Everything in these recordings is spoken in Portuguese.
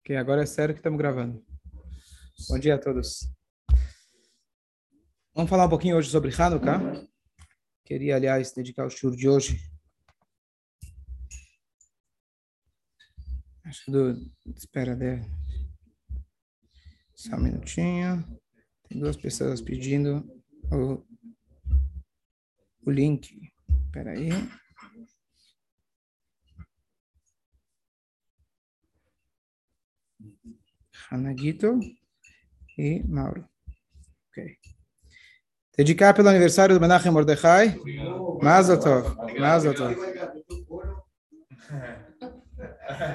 Ok, agora é sério que estamos gravando. Bom dia a todos. Vamos falar um pouquinho hoje sobre Hanukkah. Queria, aliás, dedicar o show de hoje. Acho que do... Espera, de... Só um minutinho. Tem duas pessoas pedindo o, o link. Espera aí. Hanagito e Mauro. Ok. Dedicar pelo aniversário do Menachem Mordechai. Mazel Tov. Mazel Tov.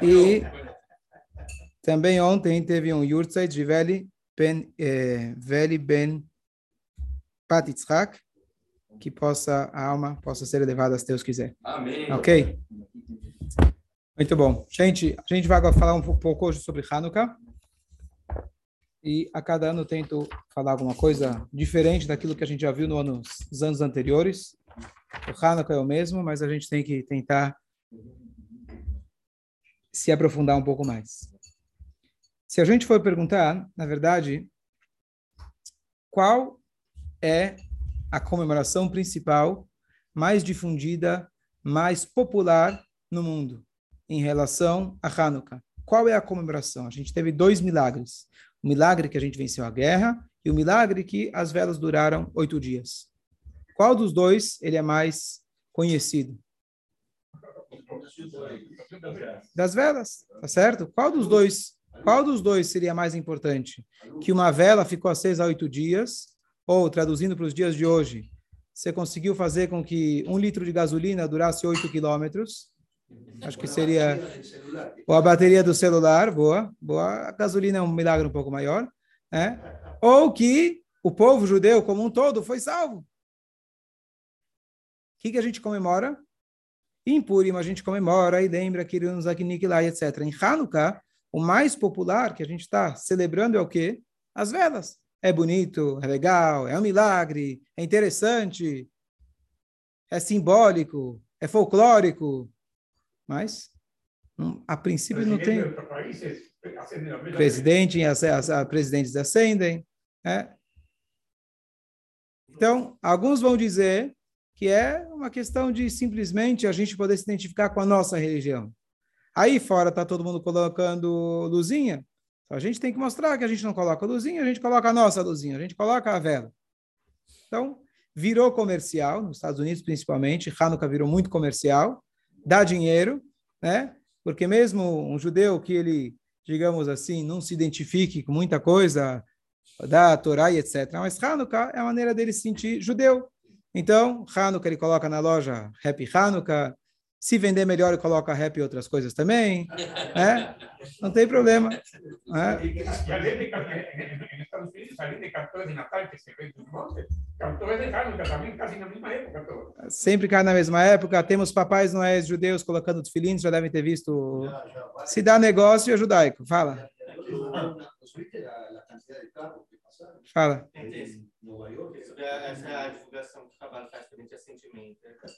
E também ontem teve um Yurtzeit de Veli Ben, eh, Veli Ben Patitzhak, que possa a alma possa ser elevada se Deus quiser. Amém. Ok? Muito bom. Gente, a gente vai agora falar um pouco hoje sobre Hanukkah. E a cada ano eu tento falar alguma coisa diferente daquilo que a gente já viu no ano, nos anos anteriores. O Hanukkah é o mesmo, mas a gente tem que tentar se aprofundar um pouco mais. Se a gente for perguntar, na verdade, qual é a comemoração principal mais difundida, mais popular no mundo em relação a Hanukkah? Qual é a comemoração? A gente teve dois milagres. O milagre que a gente venceu a guerra e o milagre que as velas duraram oito dias. Qual dos dois ele é mais conhecido? Das velas, tá certo? Qual dos dois? Qual dos dois seria mais importante? Que uma vela ficou acesa oito dias, ou traduzindo para os dias de hoje, você conseguiu fazer com que um litro de gasolina durasse oito quilômetros? Acho que seria ou a bateria do celular, boa, boa. A gasolina é um milagre um pouco maior, né? Ou que o povo judeu como um todo foi salvo. O que, que a gente comemora? Em Purim a gente comemora e lembra que nos Akiniklai, etc. Em Hanukkah, o mais popular que a gente está celebrando é o quê? As velas. É bonito, é legal, é um milagre, é interessante, é simbólico, é folclórico, mas a princípio não tem. Presidente, presidentes ascendem. É. Então, alguns vão dizer que é uma questão de simplesmente a gente poder se identificar com a nossa religião. Aí fora está todo mundo colocando luzinha. A gente tem que mostrar que a gente não coloca luzinha, a gente coloca a nossa luzinha, a gente coloca a vela. Então, virou comercial, nos Estados Unidos principalmente, Hanukkah virou muito comercial, dá dinheiro, né? Porque mesmo um judeu que ele, digamos assim, não se identifique com muita coisa da Torá e etc. Mas Hanukkah é a maneira dele se sentir judeu. Então, Hanukkah ele coloca na loja Happy Hanukkah. Se vender melhor, ele coloca Happy outras coisas também. Né? Não tem problema. Né? Sempre cai na mesma época. Temos papais noéis judeus colocando os filhinhos, já devem ter visto. Se dá negócio é judaico. Fala. Fala. Essa é a divulgação que o trabalho faz também de assentimento.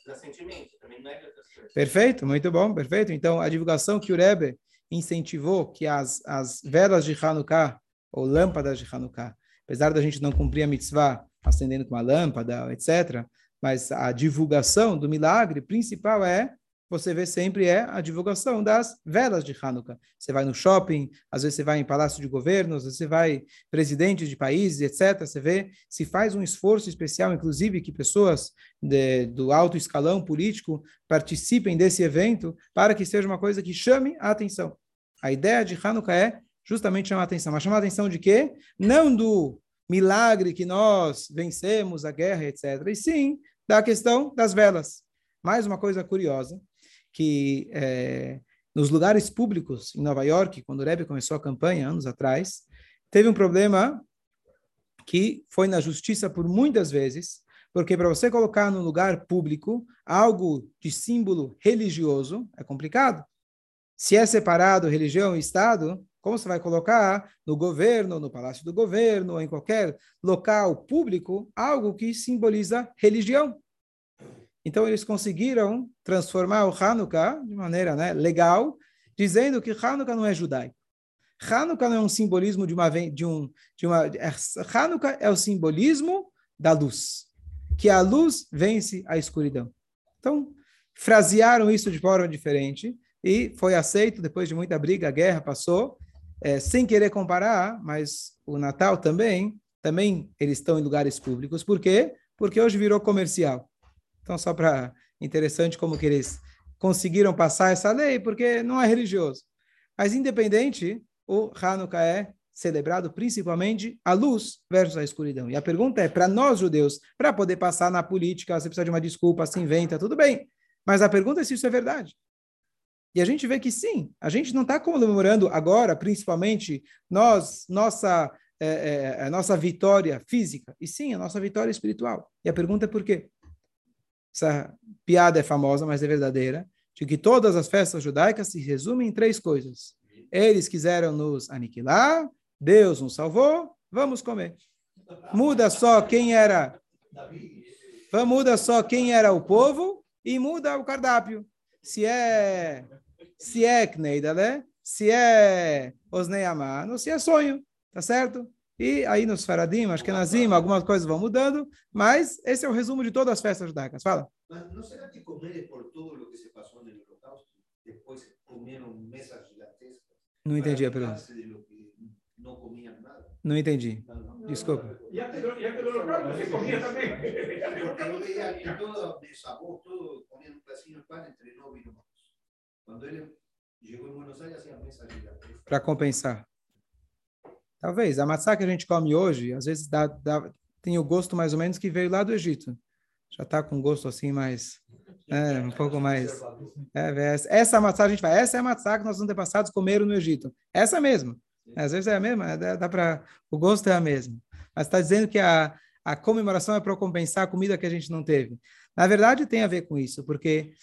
Assentimento também não é. Perfeito, muito bom, perfeito. Então, a divulgação que o Rebbe incentivou que as, as velas de Hanukkah, ou lâmpadas de Hanukkah, apesar da gente não cumprir a mitzvah acendendo com uma lâmpada, etc., mas a divulgação do milagre principal é você vê sempre é a divulgação das velas de Hanukkah. Você vai no shopping, às vezes você vai em palácio de governos, você vai presidentes de países, etc. Você vê, se faz um esforço especial, inclusive que pessoas de, do alto escalão político participem desse evento para que seja uma coisa que chame a atenção. A ideia de Hanukkah é justamente chamar a atenção. Mas chamar a atenção de quê? Não do milagre que nós vencemos a guerra, etc. E sim da questão das velas. Mais uma coisa curiosa, que é, nos lugares públicos em Nova York, quando o Rebbe começou a campanha, anos atrás, teve um problema que foi na justiça por muitas vezes, porque para você colocar no lugar público algo de símbolo religioso é complicado. Se é separado religião e Estado, como você vai colocar no governo, no palácio do governo, ou em qualquer local público, algo que simboliza religião? Então, eles conseguiram transformar o Hanukkah de maneira né, legal, dizendo que Hanukkah não é judaico. Hanukkah não é um simbolismo de uma de um de uma é, Hanukkah é o simbolismo da luz, que a luz vence a escuridão. Então, frasearam isso de forma diferente e foi aceito depois de muita briga, a guerra passou, é, sem querer comparar, mas o Natal também, também eles estão em lugares públicos. Por quê? Porque hoje virou comercial. Então, só para interessante como que eles conseguiram passar essa lei, porque não é religioso. Mas independente, o Hanukkah é celebrado principalmente a luz versus a escuridão. E a pergunta é, para nós judeus, para poder passar na política, você precisa de uma desculpa, se inventa, tudo bem. Mas a pergunta é se isso é verdade. E a gente vê que sim, a gente não está comemorando agora, principalmente, nós, nossa, é, é, a nossa vitória física, e sim, a nossa vitória espiritual. E a pergunta é por quê? Essa piada é famosa, mas é verdadeira, de que todas as festas judaicas se resumem em três coisas. Eles quiseram nos aniquilar, Deus nos salvou, vamos comer. Muda só quem era. Muda só quem era o povo e muda o cardápio. Se é se é Kneidale, se é Osnei Amano, se é sonho, tá certo? E aí nos Faradim, acho que é Nazim, algumas coisas vão mudando, mas esse é o resumo de todas as festas judaicas. Fala. Mas não será que comer por tudo o que se passou no Holocausto, depois comeram mesas gigantescas? Não entendi a pergunta. Não comiam nada? Não entendi. Desculpa. E aquele Holocausto você comia também? Porque todo meu avô, todo comia um pedacinho de pão entre nove irmãos. Quando ele chegou em Buenos Aires, assim, a mesa gigantesca. Para compensar. Talvez. A matzá que a gente come hoje, às vezes dá, dá, tem o gosto mais ou menos que veio lá do Egito. Já está com gosto assim mais... É, um pouco mais... É, essa matzá a gente vai... Essa é a matzá que nossos antepassados comeram no Egito. Essa mesmo. Às vezes é a mesma, dá, dá. O gosto é a mesma. Mas está dizendo que a, a comemoração é para compensar a comida que a gente não teve. Na verdade, tem a ver com isso, porque...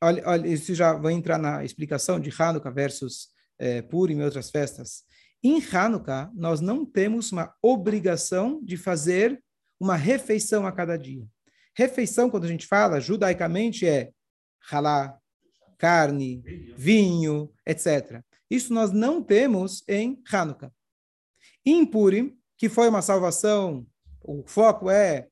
Olha, olha isso já vai entrar na explicação de Hanukkah versus é, Purim e outras festas. Em Hanukkah, nós não temos uma obrigação de fazer uma refeição a cada dia. Refeição, quando a gente fala judaicamente, é halá, carne, vinho, etc. Isso nós não temos em Hanukkah. Em Purim, que foi uma salvação, o foco é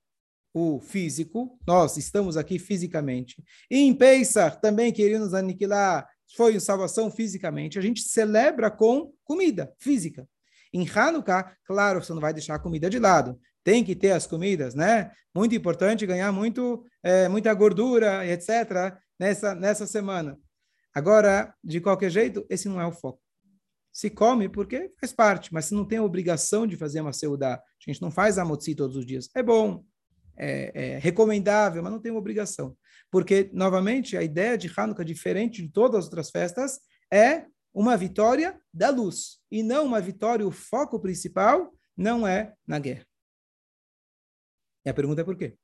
o físico, nós estamos aqui fisicamente. Em Pesach também queriam nos aniquilar foi salvação fisicamente, a gente celebra com comida física. Em Hanukkah, claro, você não vai deixar a comida de lado. Tem que ter as comidas, né? Muito importante ganhar muito, é, muita gordura, etc., nessa, nessa semana. Agora, de qualquer jeito, esse não é o foco. Se come porque faz parte, mas se não tem a obrigação de fazer uma seudá, a gente não faz a motzi todos os dias. É bom, é, é recomendável, mas não tem uma obrigação. Porque, novamente, a ideia de Hanukkah, diferente de todas as outras festas, é uma vitória da luz, e não uma vitória, o foco principal não é na guerra. E a pergunta é por quê?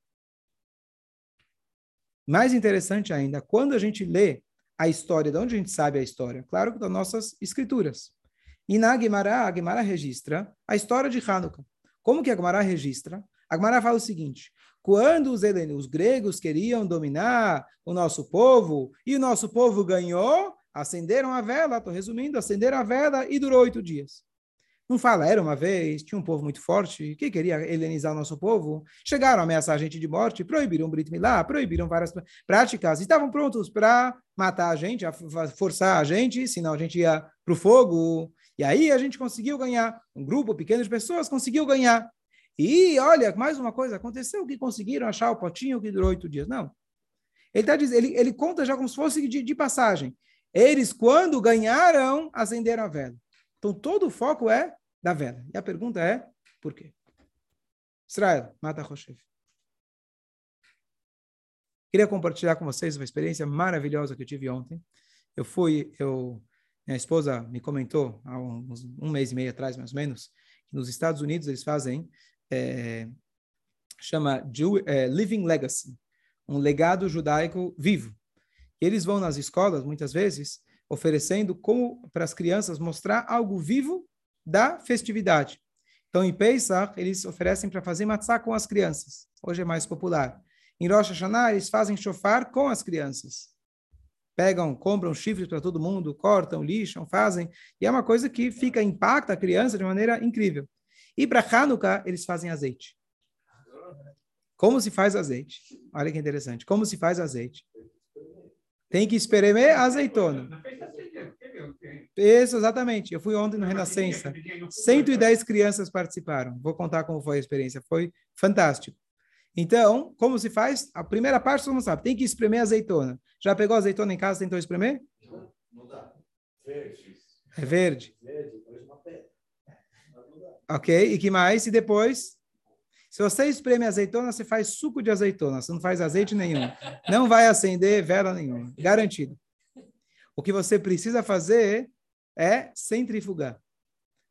Mais interessante ainda, quando a gente lê a história, de onde a gente sabe a história? Claro que das nossas escrituras. E na Gemara, a Gemara registra a história de Hanukkah. Como que a Gemara registra? A Gemara fala o seguinte: quando os, os gregos queriam dominar o nosso povo e o nosso povo ganhou, acenderam a vela, estou resumindo, acenderam a vela e durou oito dias. Não fala, era uma vez, tinha um povo muito forte que queria helenizar o nosso povo. Chegaram a ameaçar a gente de morte, proibiram Brit Milá, proibiram várias práticas, estavam prontos para matar a gente, a forçar a gente, senão a gente ia para o fogo. E aí a gente conseguiu ganhar. Um grupo pequeno de pessoas conseguiu ganhar. E olha, mais uma coisa, aconteceu que conseguiram achar o potinho que durou oito dias. Não. Ele, tá dizendo, ele, ele conta já como se fosse de, de passagem. Eles, quando ganharam, acenderam a vela. Então, todo o foco é da vela. E a pergunta é, por quê? Israel, mata Roshev. Queria compartilhar com vocês uma experiência maravilhosa que eu tive ontem. Eu fui, eu, minha esposa me comentou há uns, um mês e meio atrás, mais ou menos, que nos Estados Unidos eles fazem é, chama Jew, é, Living Legacy, um legado judaico vivo. E eles vão nas escolas, muitas vezes, oferecendo como para as crianças mostrar algo vivo da festividade. Então, em Pesach, eles oferecem para fazer matzá com as crianças. Hoje é mais popular. Em Rosh Hashanah, eles fazem shofar com as crianças. pegam, compram chifres para todo mundo, cortam, lixam, fazem, e é uma coisa que fica, impacta a criança de maneira incrível. E para Hanukkah, eles fazem azeite. Como se faz azeite? Olha que interessante. Como se faz azeite? Tem que espremer azeitona. Isso, exatamente. Eu fui ontem no Renascença. 110 crianças participaram. Vou contar como foi a experiência. Foi fantástico. Então, como se faz? A primeira parte todo mundo sabe. Tem que espremer azeitona. Já pegou azeitona em casa tentou espremer? Não dá. É verde. Verde. Ok? E que mais? E depois? Se você espreme azeitona, você faz suco de azeitona. Você não faz azeite nenhum. Não vai acender vela nenhuma. Garantido. O que você precisa fazer é centrifugar.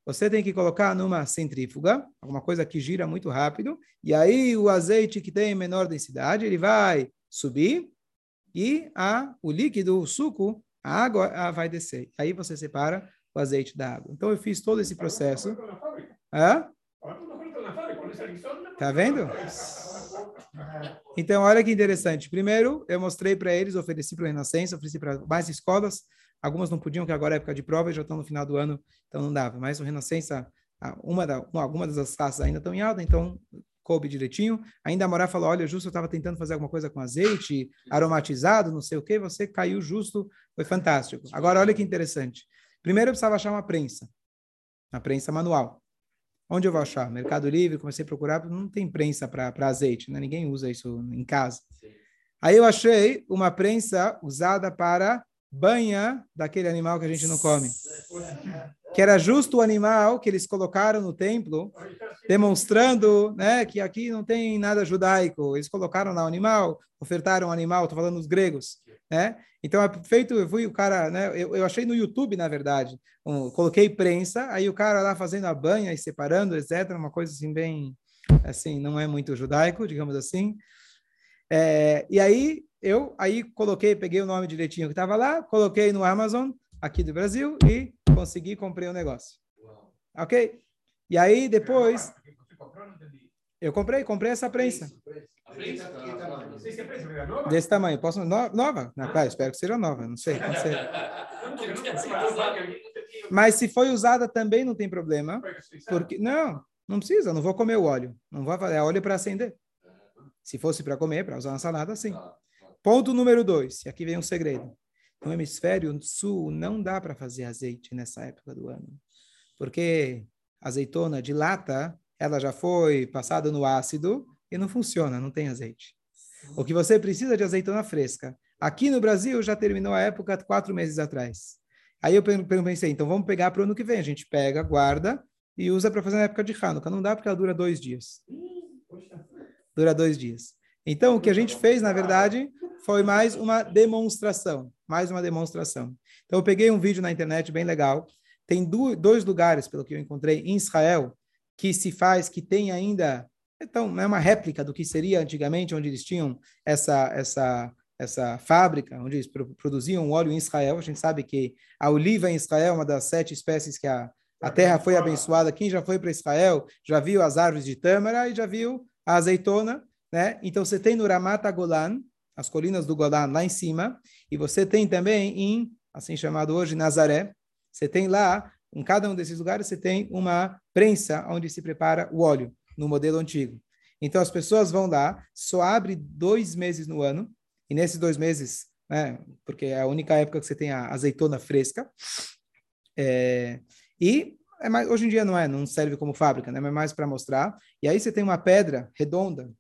Você tem que colocar numa centrífuga, alguma coisa que gira muito rápido, e aí o azeite que tem menor densidade, ele vai subir e a, o líquido, o suco, a água a, vai descer. Aí você separa o azeite da água. Então eu fiz todo esse processo. Hã? Tá vendo? Então, olha que interessante. Primeiro, eu mostrei para eles, ofereci para o Renascença, ofereci para mais escolas. Algumas não podiam, que agora é época de prova já estão no final do ano, então não dava. Mas o Renascença, uma da, uma, algumas das classes ainda estão em alta, então coube direitinho. Ainda a Morá falou, olha, justo eu estava tentando fazer alguma coisa com azeite, aromatizado, não sei o que, você caiu justo, foi fantástico. Agora, olha que interessante. Primeiro eu precisava achar uma prensa, uma prensa manual. Onde eu vou achar? Mercado Livre, comecei a procurar, não tem prensa para azeite, né? ninguém usa isso em casa. Aí eu achei uma prensa usada para banha daquele animal que a gente não come. Que era justo o animal que eles colocaram no templo, demonstrando né, que aqui não tem nada judaico. Eles colocaram lá o animal, ofertaram o animal, estou falando dos gregos. Né? Então, é feito, eu fui o cara, né, eu, eu achei no YouTube, na verdade, um, coloquei prensa, aí o cara lá fazendo a banha e separando, etc., uma coisa assim bem, assim, não é muito judaico, digamos assim. É, e aí eu aí coloquei, peguei o nome direitinho que estava lá, coloquei no Amazon aqui do Brasil e consegui comprei o um negócio. Ok? E aí depois eu comprei, comprei essa prensa. Desse tamanho. Posso nova? Na claro, espero que seja nova. Não sei, não sei. Mas se foi usada também não tem problema, porque não, não precisa. Não vou comer o óleo. Não vou fazer é óleo para acender. Se fosse para comer, para usar na salada, sim. Ponto número dois. E aqui vem um segredo. No hemisfério sul não dá para fazer azeite nessa época do ano, porque azeitona de lata ela já foi passada no ácido e não funciona, não tem azeite. O que você precisa de azeitona fresca. Aqui no Brasil já terminou a época quatro meses atrás. Aí eu pensei, então vamos pegar para o ano que vem. A gente pega, guarda e usa para fazer na época de Hanukkah. Não dá porque ela dura dois dias dura dois dias. Então, o que a gente fez, na verdade, foi mais uma demonstração. Mais uma demonstração. Então, eu peguei um vídeo na internet bem legal. Tem dois lugares, pelo que eu encontrei, em Israel, que se faz, que tem ainda. Então, é uma réplica do que seria antigamente, onde eles tinham essa, essa, essa fábrica, onde eles produziam óleo em Israel. A gente sabe que a oliva em Israel é uma das sete espécies que a, a terra foi abençoada. Quem já foi para Israel já viu as árvores de tâmara e já viu a azeitona, né? Então você tem no Ramata Golan, as colinas do Golan lá em cima, e você tem também em, assim chamado hoje, Nazaré, você tem lá, em cada um desses lugares, você tem uma prensa onde se prepara o óleo, no modelo antigo. Então as pessoas vão lá, só abre dois meses no ano, e nesses dois meses, né, porque é a única época que você tem a azeitona fresca, é, e é mais, hoje em dia não é, não serve como fábrica, né? mas é mais para mostrar. E aí você tem uma pedra redonda,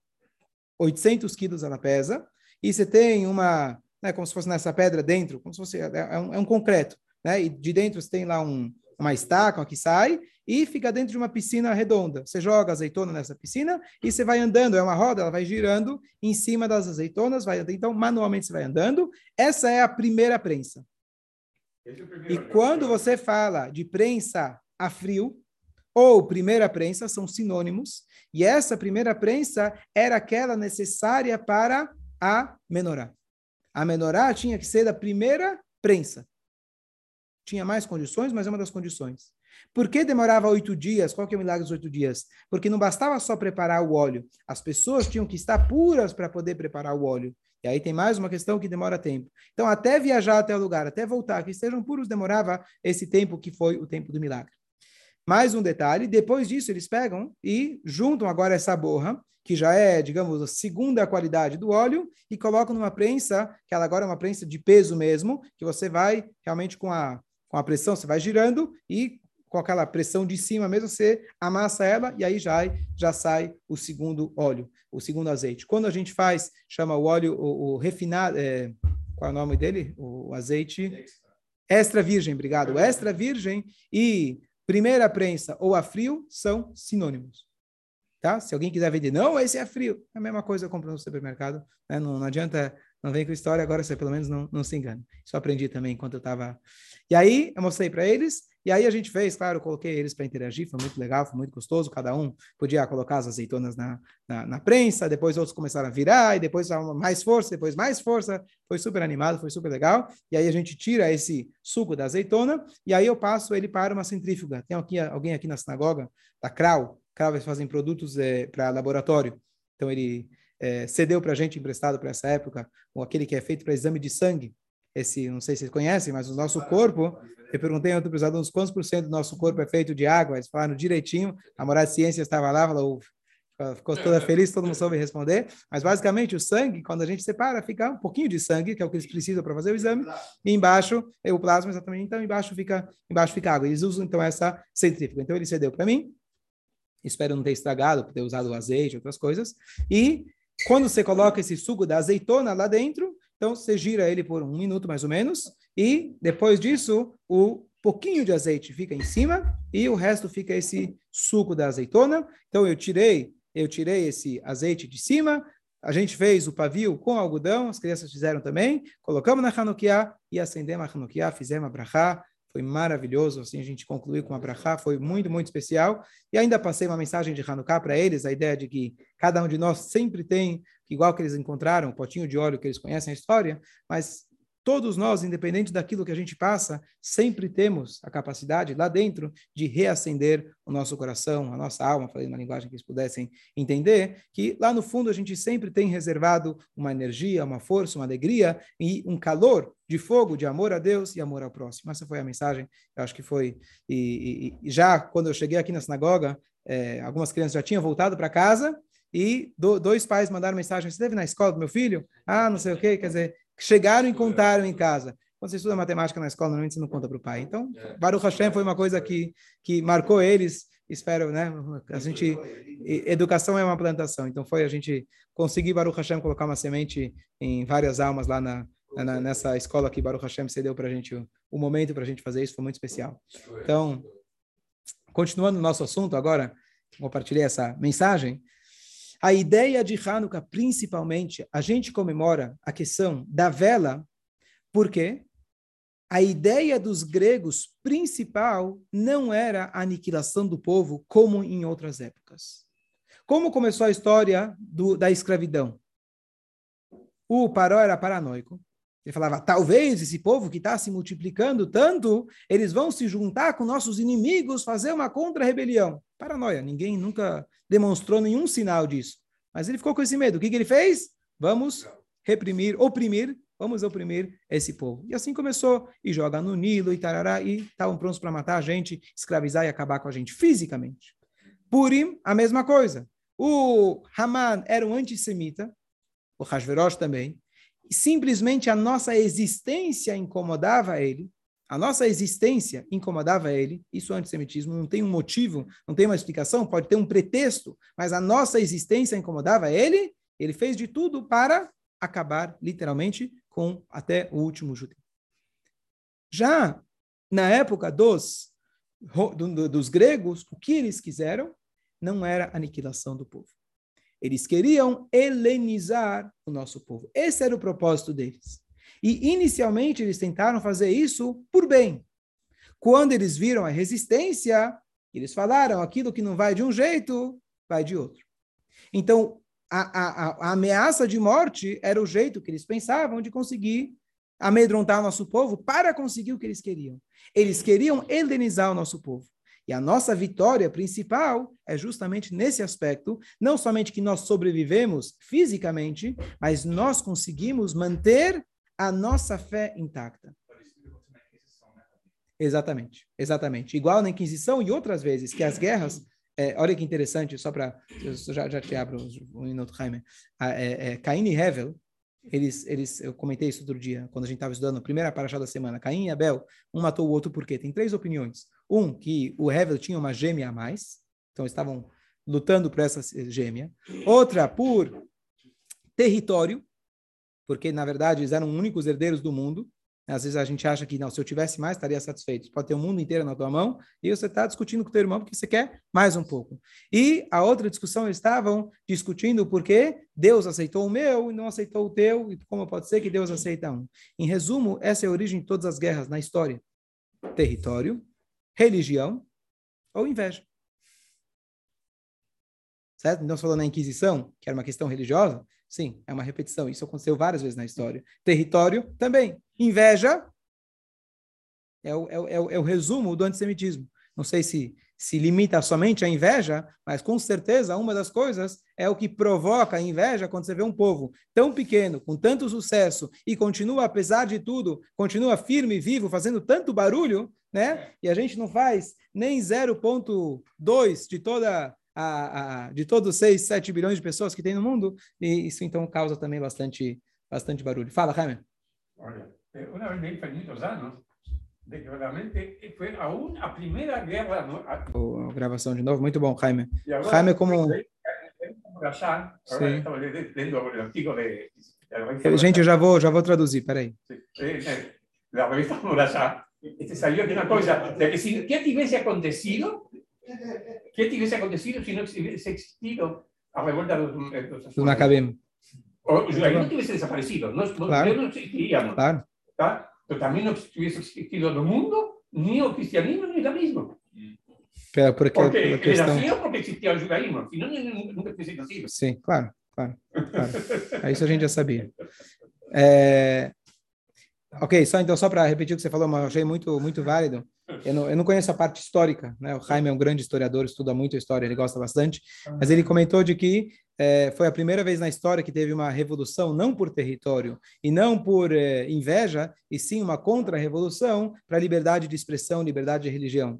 800 quilos ela pesa, e você tem uma, né, como se fosse nessa pedra dentro, como se fosse, é, é, um, é um, concreto, né? E de dentro você tem lá um, uma estaca que sai e fica dentro de uma piscina redonda. Você joga azeitona nessa piscina e você vai andando, é uma roda, ela vai girando em cima das azeitonas, vai então manualmente você vai andando. Essa é a primeira prensa. É e quando você fala de prensa a frio ou primeira prensa são sinônimos, e essa primeira prensa era aquela necessária para a menorá. A menorá tinha que ser da primeira prensa. Tinha mais condições, mas é uma das condições. Por que demorava oito dias? Qual que é o milagre dos oito dias? Porque não bastava só preparar o óleo. As pessoas tinham que estar puras para poder preparar o óleo. E aí tem mais uma questão que demora tempo. Então, até viajar até o lugar, até voltar, que estejam puros, demorava esse tempo que foi o tempo do milagre. Mais um detalhe, depois disso eles pegam e juntam agora essa borra, que já é, digamos, a segunda qualidade do óleo, e colocam numa prensa, que ela agora é uma prensa de peso mesmo, que você vai realmente com a, com a pressão, você vai girando e com aquela pressão de cima mesmo, você amassa ela e aí já, já sai o segundo óleo, o segundo azeite. Quando a gente faz, chama o óleo, o, o refinado, é, qual é o nome dele? O, o azeite extra virgem, obrigado. O extra virgem e primeira prensa ou a frio são sinônimos. Tá? Se alguém quiser vender, não, esse é frio. É a mesma coisa compro no supermercado. Né? Não, não adianta, não vem com história, agora você pelo menos não, não se engana. Isso eu aprendi também enquanto eu estava. E aí, eu mostrei para eles, e aí a gente fez, claro, coloquei eles para interagir, foi muito legal, foi muito gostoso. Cada um podia colocar as azeitonas na, na, na, prensa, depois outros começaram a virar, e depois mais força, depois mais força. Foi super animado, foi super legal. E aí a gente tira esse suco da azeitona, e aí eu passo ele para uma centrífuga. Tem aqui, alguém aqui na sinagoga, da Krau, Krau eles fazem produtos é, para laboratório. Então ele é, cedeu para a gente emprestado para essa época, ou aquele que é feito para exame de sangue esse, não sei se vocês conhecem, mas o nosso corpo, eu perguntei a outro uns quantos por cento do nosso corpo é feito de água, eles falaram direitinho, a Morada de Ciência estava lá, falou, ficou toda feliz, todo mundo soube responder, mas basicamente o sangue, quando a gente separa, fica um pouquinho de sangue, que é o que eles precisam para fazer o exame, e embaixo, é o plasma exatamente, então embaixo fica, embaixo fica água. Eles usam então essa centrífuga. Então ele cedeu para mim, espero não ter estragado, por ter usado o azeite, outras coisas, e quando você coloca esse suco da azeitona lá dentro, então, você gira ele por um minuto mais ou menos, e depois disso, o pouquinho de azeite fica em cima e o resto fica esse suco da azeitona. Então, eu tirei, eu tirei esse azeite de cima, a gente fez o pavio com algodão, as crianças fizeram também, colocamos na Hanukkah e acendemos a Hanukkah, fizemos a brachá, foi maravilhoso, assim, a gente concluiu com a brachá, foi muito, muito especial. E ainda passei uma mensagem de Hanukkah para eles, a ideia de que cada um de nós sempre tem, igual que eles encontraram, um potinho de óleo que eles conhecem a história, mas todos nós, independente daquilo que a gente passa, sempre temos a capacidade lá dentro de reacender o nosso coração, a nossa alma, falei uma linguagem que eles pudessem entender, que lá no fundo a gente sempre tem reservado uma energia, uma força, uma alegria e um calor de fogo, de amor a Deus e amor ao próximo. Essa foi a mensagem, eu acho que foi. E, e, e já quando eu cheguei aqui na sinagoga, é, algumas crianças já tinham voltado para casa e do, dois pais mandaram mensagem: Você esteve na escola do meu filho? Ah, não sei o quê. Quer dizer, chegaram e contaram em casa. Quando você estuda matemática na escola, normalmente você não conta para o pai. Então, é. Baruch Hashem foi uma coisa que, que marcou eles. Espero, né? A gente, educação é uma plantação. Então, foi a gente conseguir, Baruch Hashem, colocar uma semente em várias almas lá na, na nessa escola que Baruch Hashem cedeu para a gente o, o momento para a gente fazer isso. Foi muito especial. Então, continuando o nosso assunto agora, compartilhei essa mensagem. A ideia de Hanukkah, principalmente, a gente comemora a questão da vela, porque a ideia dos gregos principal não era a aniquilação do povo como em outras épocas. Como começou a história do, da escravidão? O Paró era paranoico. Ele falava: talvez esse povo que está se multiplicando tanto, eles vão se juntar com nossos inimigos, fazer uma contra-rebelião. Paranoia. Ninguém nunca demonstrou nenhum sinal disso. Mas ele ficou com esse medo. O que, que ele fez? Vamos reprimir, oprimir, vamos oprimir esse povo. E assim começou. E joga no Nilo e tarará. E estavam prontos para matar a gente, escravizar e acabar com a gente fisicamente. Purim, a mesma coisa. O Haman era um antissemita, o Hashverosh também e simplesmente a nossa existência incomodava ele, a nossa existência incomodava ele, isso é antissemitismo, não tem um motivo, não tem uma explicação, pode ter um pretexto, mas a nossa existência incomodava ele, ele fez de tudo para acabar, literalmente, com até o último judeu. Já na época dos, dos gregos, o que eles quiseram não era aniquilação do povo. Eles queriam helenizar o nosso povo. Esse era o propósito deles. E inicialmente eles tentaram fazer isso por bem. Quando eles viram a resistência, eles falaram: aquilo que não vai de um jeito, vai de outro. Então, a, a, a ameaça de morte era o jeito que eles pensavam de conseguir amedrontar o nosso povo para conseguir o que eles queriam. Eles queriam helenizar o nosso povo. E a nossa vitória principal é justamente nesse aspecto, não somente que nós sobrevivemos fisicamente, mas nós conseguimos manter a nossa fé intacta. Exatamente, exatamente. Igual na Inquisição e outras vezes que as guerras é, olha que interessante, só para. Já, já te abro um minuto, Jaime. Caim e Hevel, eles, eles, eu comentei isso outro dia, quando a gente estava estudando a primeira paraxá da semana. Caim e Abel, um matou o outro por quê? Tem três opiniões. Um, que o Hevel tinha uma gêmea a mais, então estavam lutando por essa gêmea. Outra, por território, porque na verdade eles eram únicos herdeiros do mundo. Às vezes a gente acha que, não, se eu tivesse mais, estaria satisfeito. Pode ter o mundo inteiro na tua mão e você está discutindo com o teu irmão porque você quer mais um pouco. E a outra discussão, eles estavam discutindo porque Deus aceitou o meu e não aceitou o teu, e como pode ser que Deus aceita um. Em resumo, essa é a origem de todas as guerras na história. Território, religião ou inveja. Certo? Então, falando na Inquisição, que era uma questão religiosa, sim, é uma repetição. Isso aconteceu várias vezes na história. Território, também. Inveja é o, é, o, é o resumo do antissemitismo. Não sei se se limita somente à inveja, mas com certeza uma das coisas é o que provoca a inveja quando você vê um povo tão pequeno, com tanto sucesso e continua, apesar de tudo, continua firme e vivo, fazendo tanto barulho, né? E a gente não faz nem 0,2 de toda a, a, de todos os 6, 7 bilhões de pessoas que tem no mundo, e isso então causa também bastante, bastante barulho. Fala, Jaime. Olha, uma vez me faz muitos anos, de que realmente foi a, a primeira guerra. No, a... gravação de novo, muito bom, Jaime. Agora, Jaime, como. Sim. lendo o artigo de. Gente, eu já vou, já vou traduzir, peraí. La revista Murasá, este salió de una cosa, de que si, ¿qué hubiese acontecido? ¿Qué hubiese acontecido si no hubiese existido a revuelta de los, de los Macabim? O judaísmos hubiesen desaparecido, no, no, Claro. no existiríamos. Claro. ¿tá? Pero también no hubiese existido el mundo, ni el cristianismo, ni el islamismo. Pela, por aquela, Porque pela questão. nació porque existía el judaísmo, no, ni- nunca hubiese nacido. Sim, claro, claro, claro. É Isso a gente já sabia. É, Ok, só então só para repetir o que você falou, mas eu achei muito muito válido. Eu não, eu não conheço a parte histórica, né? O Jaime é um grande historiador, estuda muito a história, ele gosta bastante. Mas ele comentou de que eh, foi a primeira vez na história que teve uma revolução não por território e não por eh, inveja, e sim uma contra-revolução para liberdade de expressão, liberdade de religião.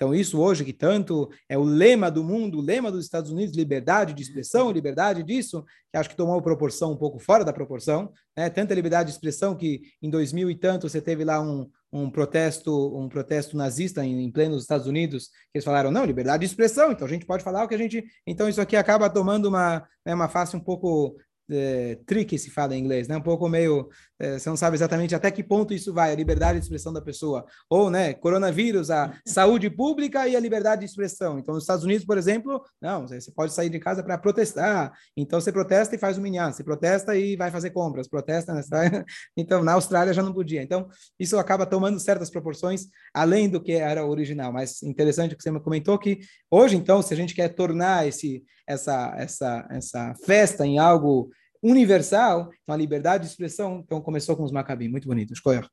Então, isso hoje, que tanto é o lema do mundo, o lema dos Estados Unidos, liberdade de expressão, liberdade disso, que acho que tomou proporção um pouco fora da proporção, né? tanta liberdade de expressão que em 2000 e tanto você teve lá um, um protesto um protesto nazista em, em pleno Estados Unidos, que eles falaram, não, liberdade de expressão, então a gente pode falar o que a gente... Então, isso aqui acaba tomando uma, né, uma face um pouco é, tricky, se fala em inglês, né? Um pouco meio, é, você não sabe exatamente até que ponto isso vai, a liberdade de expressão da pessoa. Ou, né, coronavírus, a saúde pública e a liberdade de expressão. Então, nos Estados Unidos, por exemplo, não, você pode sair de casa para protestar. Então, você protesta e faz um minhã, você protesta e vai fazer compras, protesta, né? Então, na Austrália já não podia. Então, isso acaba tomando certas proporções além do que era o original. Mas interessante que você me comentou que hoje, então, se a gente quer tornar esse, essa, essa, essa festa em algo universal, então a liberdade de expressão, então começou com os Macabim, muito bonito, escolha.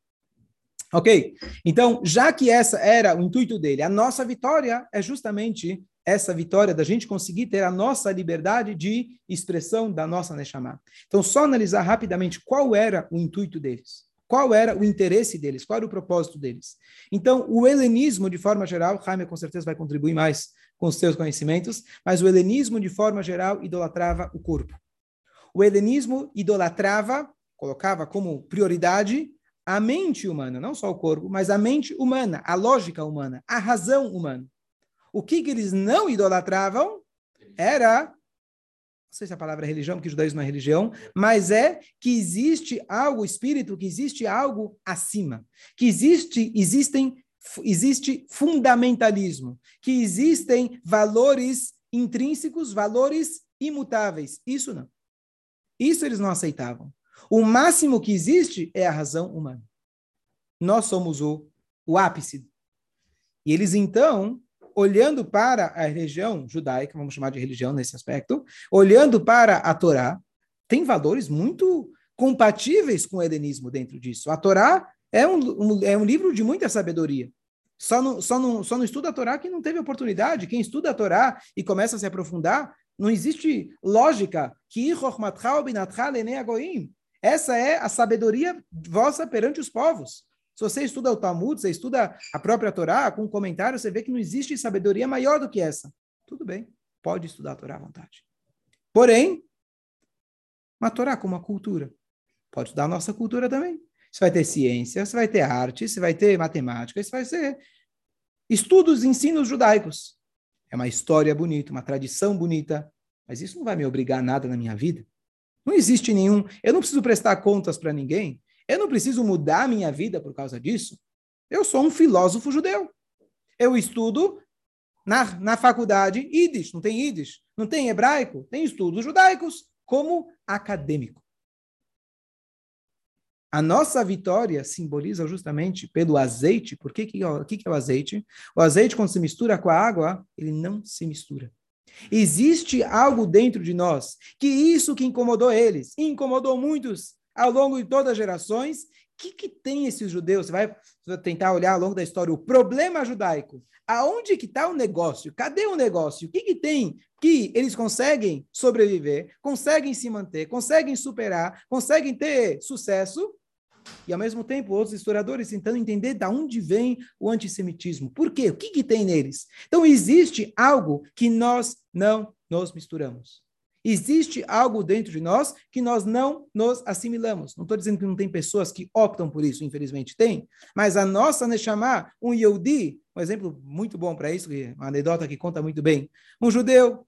Ok, então, já que essa era o intuito dele, a nossa vitória é justamente essa vitória da gente conseguir ter a nossa liberdade de expressão da nossa Neshama. Então, só analisar rapidamente qual era o intuito deles, qual era o interesse deles, qual era o propósito deles. Então, o helenismo, de forma geral, Jaime com certeza vai contribuir mais com os seus conhecimentos, mas o helenismo, de forma geral, idolatrava o corpo. O helenismo idolatrava, colocava como prioridade a mente humana, não só o corpo, mas a mente humana, a lógica humana, a razão humana. O que, que eles não idolatravam era, não sei se a palavra é religião, porque judaísmo é religião, mas é que existe algo, espírito, que existe algo acima, que existe, existem, existe fundamentalismo, que existem valores intrínsecos, valores imutáveis. Isso não. Isso eles não aceitavam. O máximo que existe é a razão humana. Nós somos o, o ápice. E eles, então, olhando para a religião judaica, vamos chamar de religião nesse aspecto, olhando para a Torá, tem valores muito compatíveis com o helenismo dentro disso. A Torá é um, um, é um livro de muita sabedoria. Só não, só, não, só não estuda a Torá quem não teve oportunidade. Quem estuda a Torá e começa a se aprofundar, não existe lógica. Essa é a sabedoria vossa perante os povos. Se você estuda o Talmud, você estuda a própria Torá, com um comentário, você vê que não existe sabedoria maior do que essa. Tudo bem, pode estudar a Torá à vontade. Porém, uma Torá como uma cultura. Pode estudar a nossa cultura também. Você vai ter ciência, você vai ter arte, você vai ter matemática, você vai ter estudos, ensinos judaicos. É uma história bonita, uma tradição bonita, mas isso não vai me obrigar a nada na minha vida. Não existe nenhum. Eu não preciso prestar contas para ninguém. Eu não preciso mudar a minha vida por causa disso. Eu sou um filósofo judeu. Eu estudo na, na faculdade Yiddish. Não tem Yiddish, não tem hebraico, tem estudos judaicos como acadêmico. A nossa vitória simboliza justamente pelo azeite. Por que, que, que, que é o azeite? O azeite, quando se mistura com a água, ele não se mistura. Existe algo dentro de nós que isso que incomodou eles, incomodou muitos ao longo de todas as gerações. Que, que tem esses judeus? Você vai tentar olhar ao longo da história o problema judaico. Aonde que está o negócio? Cadê o negócio? O que, que tem que eles conseguem sobreviver, conseguem se manter, conseguem superar, conseguem ter sucesso? E, ao mesmo tempo, outros historiadores tentando entender de onde vem o antissemitismo. Por quê? O que, que tem neles? Então, existe algo que nós não nos misturamos. Existe algo dentro de nós que nós não nos assimilamos. Não estou dizendo que não tem pessoas que optam por isso, infelizmente tem, mas a nossa Neshama, um Yehudi, um exemplo muito bom para isso, uma anedota que conta muito bem. Um judeu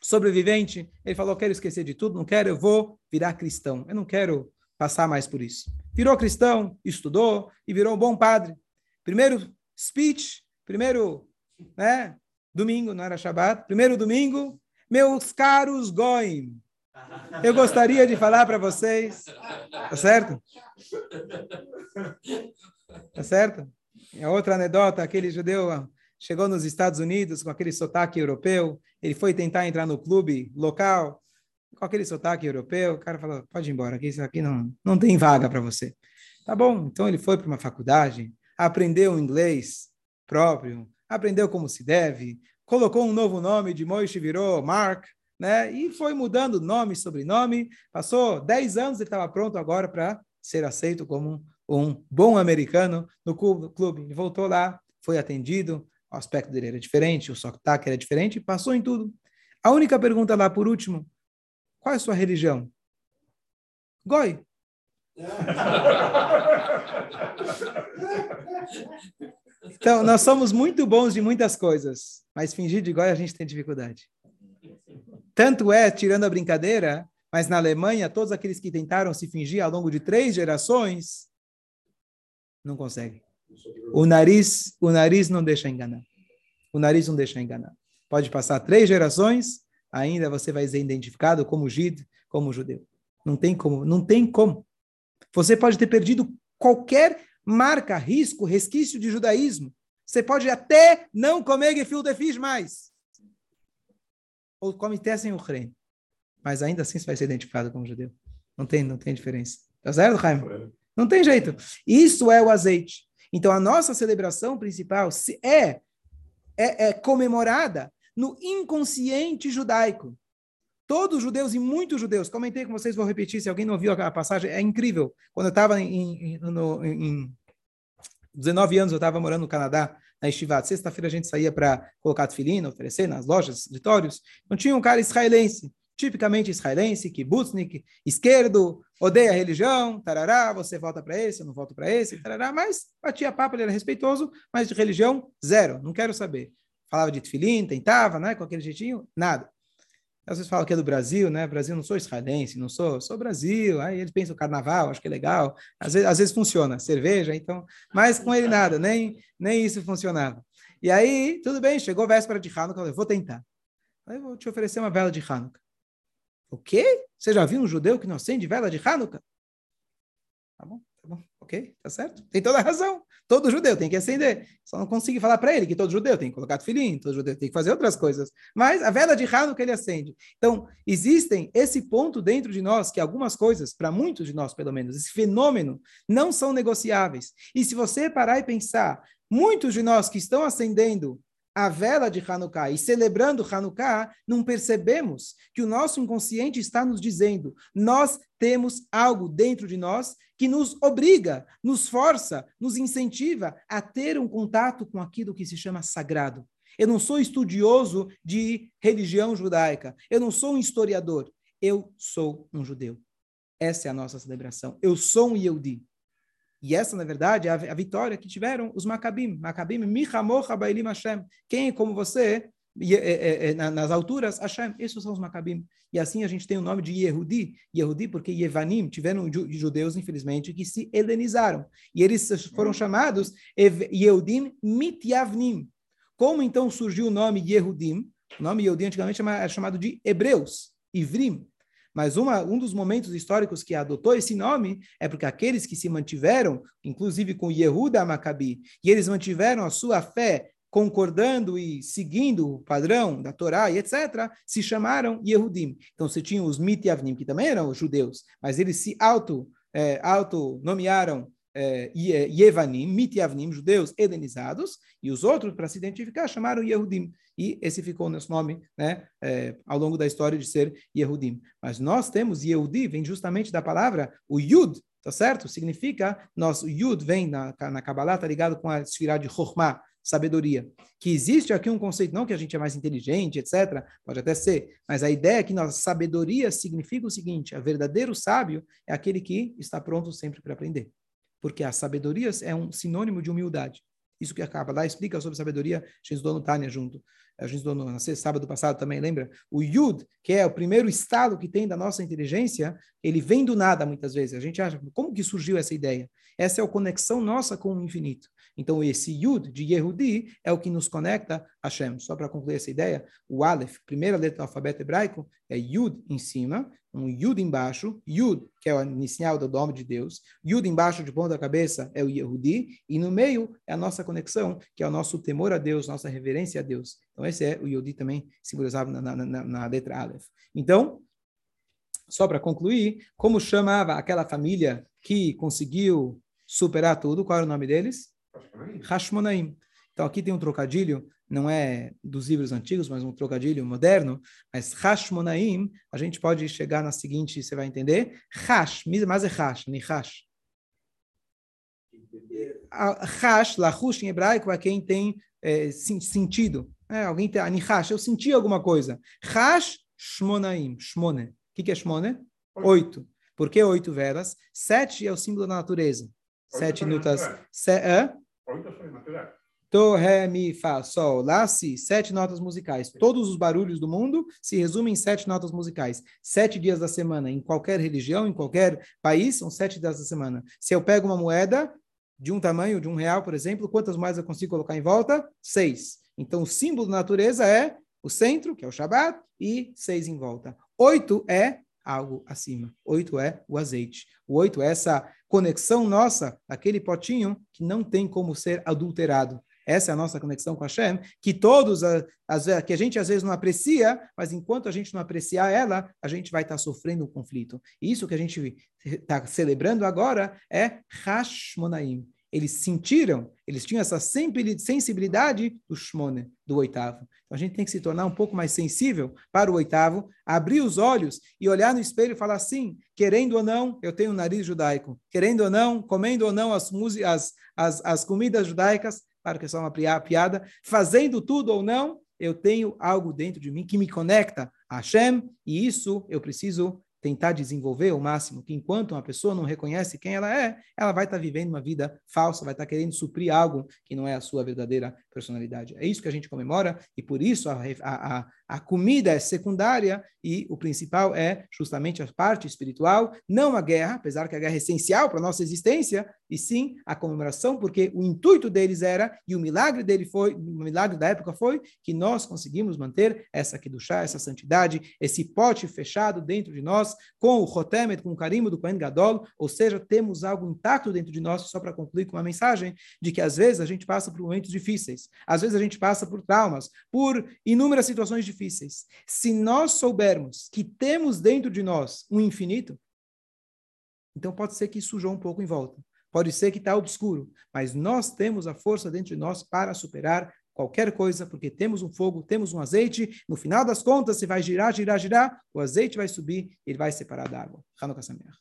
sobrevivente, ele falou: quero esquecer de tudo, não quero, eu vou virar cristão. Eu não quero passar mais por isso. Virou cristão, estudou e virou um bom padre. Primeiro speech, primeiro né, domingo, não era Shabbat, primeiro domingo, meus caros Goim, eu gostaria de falar para vocês, tá certo? Tá certo? É outra anedota, aquele judeu chegou nos Estados Unidos com aquele sotaque europeu, ele foi tentar entrar no clube local, com aquele sotaque europeu, o cara falou, pode ir embora, aqui, aqui não, não tem vaga para você. Tá bom, então ele foi para uma faculdade, aprendeu inglês próprio, aprendeu como se deve, colocou um novo nome de Moishe, virou Mark, né? E foi mudando nome sobrenome. Passou 10 anos, ele estava pronto agora para ser aceito como um bom americano no clube. Ele voltou lá, foi atendido, o aspecto dele era diferente, o sotaque era diferente, passou em tudo. A única pergunta lá, por último, qual é a sua religião? Goi. Então, nós somos muito bons de muitas coisas, mas fingir de igual a gente tem dificuldade. Tanto é, tirando a brincadeira, mas na Alemanha, todos aqueles que tentaram se fingir ao longo de três gerações, não conseguem. O nariz, o nariz não deixa enganar. O nariz não deixa enganar. Pode passar três gerações, ainda você vai ser identificado como jid, como judeu. Não tem como, não tem como. Você pode ter perdido qualquer marca, risco, resquício de judaísmo. Você pode até não comer gefilte fish mais. Ou come sem o creme. Mas ainda assim você vai ser identificado como judeu. Não tem, não tem diferença. Tá certo, Jaime? Não tem jeito. Isso é o azeite. Então a nossa celebração principal é, é, é comemorada no inconsciente judaico. Todos os judeus e muitos judeus, comentei com vocês, vou repetir, se alguém não ouviu a passagem, é incrível. Quando eu estava em, em, no, em 19 anos, eu estava morando no Canadá, na Estivat. Sexta-feira a gente saía para colocar tefilina, oferecer nas lojas, escritórios. Não tinha um cara israelense, tipicamente israelense, kibutznik, esquerdo, odeia a religião, tarará, você volta para esse, eu não volto para esse, tarará, mas batia papo, ele era respeitoso, mas de religião, zero, não quero saber. Falava de tefilim, tentava, né, com aquele jeitinho, nada. Às vezes falam que é do Brasil, né? Brasil, não sou israelense, não sou, sou Brasil. Aí eles pensam carnaval, acho que é legal. Às vezes, às vezes funciona, cerveja, então. Mas com ele nada, nem, nem isso funcionava. E aí, tudo bem, chegou a véspera de Hanukkah, eu vou tentar. Aí eu vou te oferecer uma vela de Hanukkah. O quê? Você já viu um judeu que não acende vela de Hanukkah? Tá bom, ok, tá certo. Tem toda a razão. Todo judeu tem que acender. Só não consigo falar para ele que todo judeu tem que colocar filhinho, todo judeu tem que fazer outras coisas. Mas a vela de Hanukkah ele acende. Então, existem esse ponto dentro de nós que algumas coisas, para muitos de nós pelo menos, esse fenômeno, não são negociáveis. E se você parar e pensar muitos de nós que estão acendendo a vela de Hanukkah e celebrando Hanukkah, não percebemos que o nosso inconsciente está nos dizendo: nós temos algo dentro de nós que nos obriga, nos força, nos incentiva a ter um contato com aquilo que se chama sagrado. Eu não sou estudioso de religião judaica, eu não sou um historiador, eu sou um judeu. Essa é a nossa celebração. Eu sou um Yehudi. E essa, na verdade, é a, vitória que tiveram os Macabim. Macabim, Michamor Habailim Hashem. Quem é como você, é, é, nas alturas, Hashem. Esses são os Macabim. E assim a gente tem o nome de Yehudi. Yehudi porque Yevanim tiveram judeus, infelizmente, que se helenizaram. E eles foram chamados Yehudim Mityavnim. Como então surgiu o nome Yehudim? O nome Yehudim antigamente era chamado de Hebreus, Ivrim. Mas uma, um dos momentos históricos que adotou esse nome é porque aqueles que se mantiveram, inclusive com Yehuda Maccabi, e eles mantiveram a sua fé concordando e seguindo o padrão da Torá e etc., se chamaram Yehudim. Então você tinha os Mityavnim, que também eram judeus, mas eles se auto, é, auto nomearam é, Yevanim, Mityavnim, judeus hedenizados, e os outros, para se identificar, chamaram Yehudim. E esse ficou nosso nome né, é, ao longo da história de ser Yehudim. Mas nós temos Yehudi, vem justamente da palavra, o Yud, tá certo? Significa, nosso Yud vem na, na Kabbalah, tá ligado com a esfirá de Chokhmah, sabedoria. Que existe aqui um conceito, não que a gente é mais inteligente, etc., pode até ser, mas a ideia é que nossa sabedoria significa o seguinte: a verdadeiro sábio é aquele que está pronto sempre para aprender. Porque a sabedoria é um sinônimo de humildade. Isso que acaba lá explica sobre sabedoria, a gente estudou no Tânia junto. A gente estudou no sábado passado também, lembra? O Yud, que é o primeiro estado que tem da nossa inteligência, ele vem do nada muitas vezes. A gente acha, como que surgiu essa ideia? Essa é a conexão nossa com o infinito. Então, esse Yud de Yehudi é o que nos conecta a Hashem. Só para concluir essa ideia, o Aleph, primeira letra do alfabeto hebraico, é Yud em cima, um Yud embaixo, Yud, que é o inicial do nome de Deus, Yud embaixo de ponta da cabeça é o Yehudi, e no meio é a nossa conexão, que é o nosso temor a Deus, nossa reverência a Deus. Então, esse é o Yehudi também simbolizado na, na, na, na letra Aleph. Então, só para concluir, como chamava aquela família que conseguiu superar tudo, qual era o nome deles? Hashmonaim. Então aqui tem um trocadilho, não é dos livros antigos, mas um trocadilho moderno, mas Hashmonaim, a gente pode chegar na seguinte, você vai entender, Hash, mas é Hash, nem Hash. Hash, Lahush em hebraico, é quem tem é, sentido. É, alguém tem, Anihash, eu senti alguma coisa. Hash, Shmonaim, Shmone. O que, que é Shmone? Oito. Por que oito velas? Sete é o símbolo da natureza. Sete notas. Se, é? Do, Ré, Mi, Fá, Sol, Lá, Si, sete notas musicais. Todos os barulhos do mundo se resumem em sete notas musicais. Sete dias da semana, em qualquer religião, em qualquer país, são sete dias da semana. Se eu pego uma moeda de um tamanho, de um real, por exemplo, quantas moedas eu consigo colocar em volta? Seis. Então, o símbolo da natureza é o centro, que é o Shabat, e seis em volta. Oito é algo acima. Oito é o azeite. O oito é essa conexão nossa, aquele potinho que não tem como ser adulterado. Essa é a nossa conexão com a Hashem, que todos, as, que a gente às vezes não aprecia, mas enquanto a gente não apreciar ela, a gente vai estar sofrendo um conflito. E isso que a gente está celebrando agora é Hashmonaim eles sentiram, eles tinham essa sensibilidade do Shmone, do oitavo. Então a gente tem que se tornar um pouco mais sensível para o oitavo, abrir os olhos e olhar no espelho e falar assim: querendo ou não, eu tenho um nariz judaico, querendo ou não, comendo ou não as, as, as, as comidas judaicas, claro que é só uma piada, fazendo tudo ou não, eu tenho algo dentro de mim que me conecta a Hashem, e isso eu preciso tentar desenvolver o máximo, que enquanto uma pessoa não reconhece quem ela é, ela vai estar tá vivendo uma vida falsa, vai estar tá querendo suprir algo que não é a sua verdadeira personalidade. É isso que a gente comemora e por isso a, a, a comida é secundária e o principal é justamente a parte espiritual, não a guerra, apesar que a guerra é essencial para a nossa existência, e sim a comemoração, porque o intuito deles era, e o milagre dele foi, o milagre da época foi, que nós conseguimos manter essa chá, essa santidade, esse pote fechado dentro de nós, com o Rotemet, com o carimbo do Kohen Gadol, ou seja, temos algo intacto dentro de nós, só para concluir com uma mensagem de que às vezes a gente passa por momentos difíceis, às vezes a gente passa por traumas, por inúmeras situações difíceis, difíceis. Se nós soubermos que temos dentro de nós um infinito, então pode ser que sujou um pouco em volta. Pode ser que está obscuro, mas nós temos a força dentro de nós para superar qualquer coisa, porque temos um fogo, temos um azeite. No final das contas, você vai girar, girar, girar, o azeite vai subir, ele vai separar da água. Hanukkah Sameach.